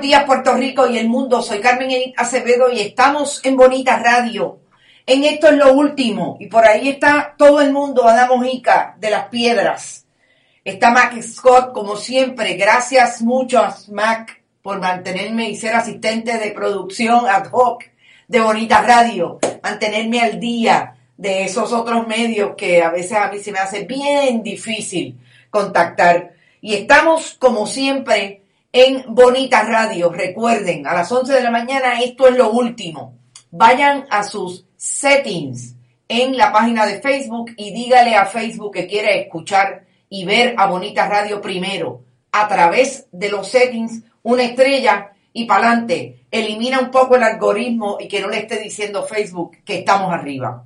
días Puerto Rico y el mundo. Soy Carmen Acevedo y estamos en Bonita Radio. En esto es lo último y por ahí está todo el mundo, Ana Mojica de las Piedras. Está Mac Scott como siempre. Gracias mucho Mac por mantenerme y ser asistente de producción ad hoc de Bonita Radio. Mantenerme al día de esos otros medios que a veces a mí se me hace bien difícil contactar. Y estamos como siempre en Bonita Radio. Recuerden, a las 11 de la mañana esto es lo último. Vayan a sus settings en la página de Facebook y dígale a Facebook que quiere escuchar y ver a Bonita Radio primero a través de los settings, una estrella y para adelante. Elimina un poco el algoritmo y que no le esté diciendo Facebook que estamos arriba.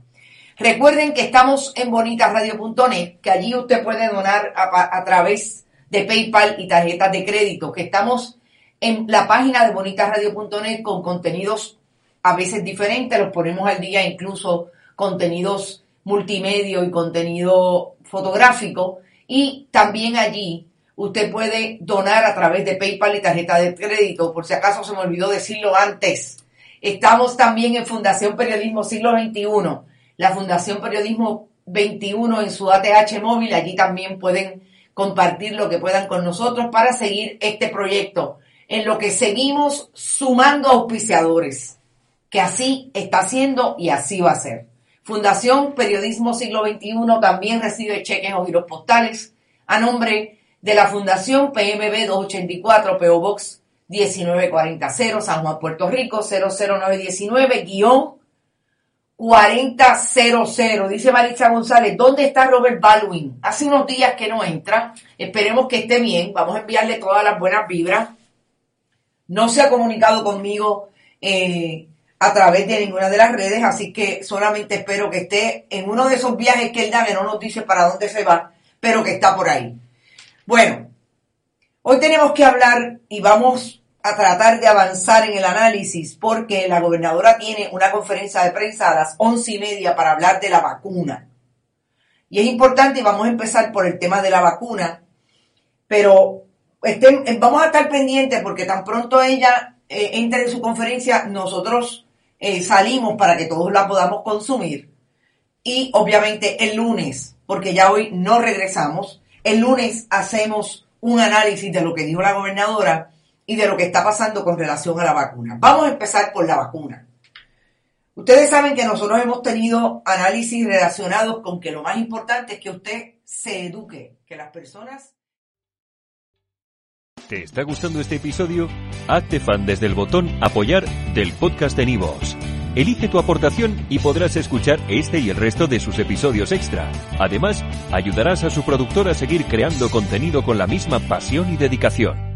Recuerden que estamos en bonitasradio.net, que allí usted puede donar a, a través de PayPal y tarjetas de crédito, que estamos en la página de bonitasradio.net con contenidos a veces diferentes, los ponemos al día, incluso contenidos multimedia y contenido fotográfico, y también allí usted puede donar a través de PayPal y tarjeta de crédito, por si acaso se me olvidó decirlo antes. Estamos también en Fundación Periodismo Siglo XXI, la Fundación Periodismo 21 en su ATH móvil, allí también pueden compartir lo que puedan con nosotros para seguir este proyecto, en lo que seguimos sumando auspiciadores, que así está haciendo y así va a ser. Fundación Periodismo Siglo XXI también recibe cheques o giros postales a nombre de la Fundación PMB 284 PO Box 1940 San Juan, Puerto Rico 00919 guion 4000. Dice Maritza González, ¿dónde está Robert Baldwin? Hace unos días que no entra. Esperemos que esté bien. Vamos a enviarle todas las buenas vibras. No se ha comunicado conmigo eh, a través de ninguna de las redes, así que solamente espero que esté en uno de esos viajes que él da, que no nos dice para dónde se va, pero que está por ahí. Bueno, hoy tenemos que hablar y vamos a tratar de avanzar en el análisis porque la gobernadora tiene una conferencia de prensa a las once y media para hablar de la vacuna. Y es importante y vamos a empezar por el tema de la vacuna, pero estén, vamos a estar pendientes porque tan pronto ella eh, entre en su conferencia, nosotros eh, salimos para que todos la podamos consumir. Y obviamente el lunes, porque ya hoy no regresamos, el lunes hacemos un análisis de lo que dijo la gobernadora y de lo que está pasando con relación a la vacuna. Vamos a empezar por la vacuna. Ustedes saben que nosotros hemos tenido análisis relacionados con que lo más importante es que usted se eduque, que las personas... ¿Te está gustando este episodio? Hazte fan desde el botón apoyar del podcast de Nivos. Elige tu aportación y podrás escuchar este y el resto de sus episodios extra. Además, ayudarás a su productor a seguir creando contenido con la misma pasión y dedicación.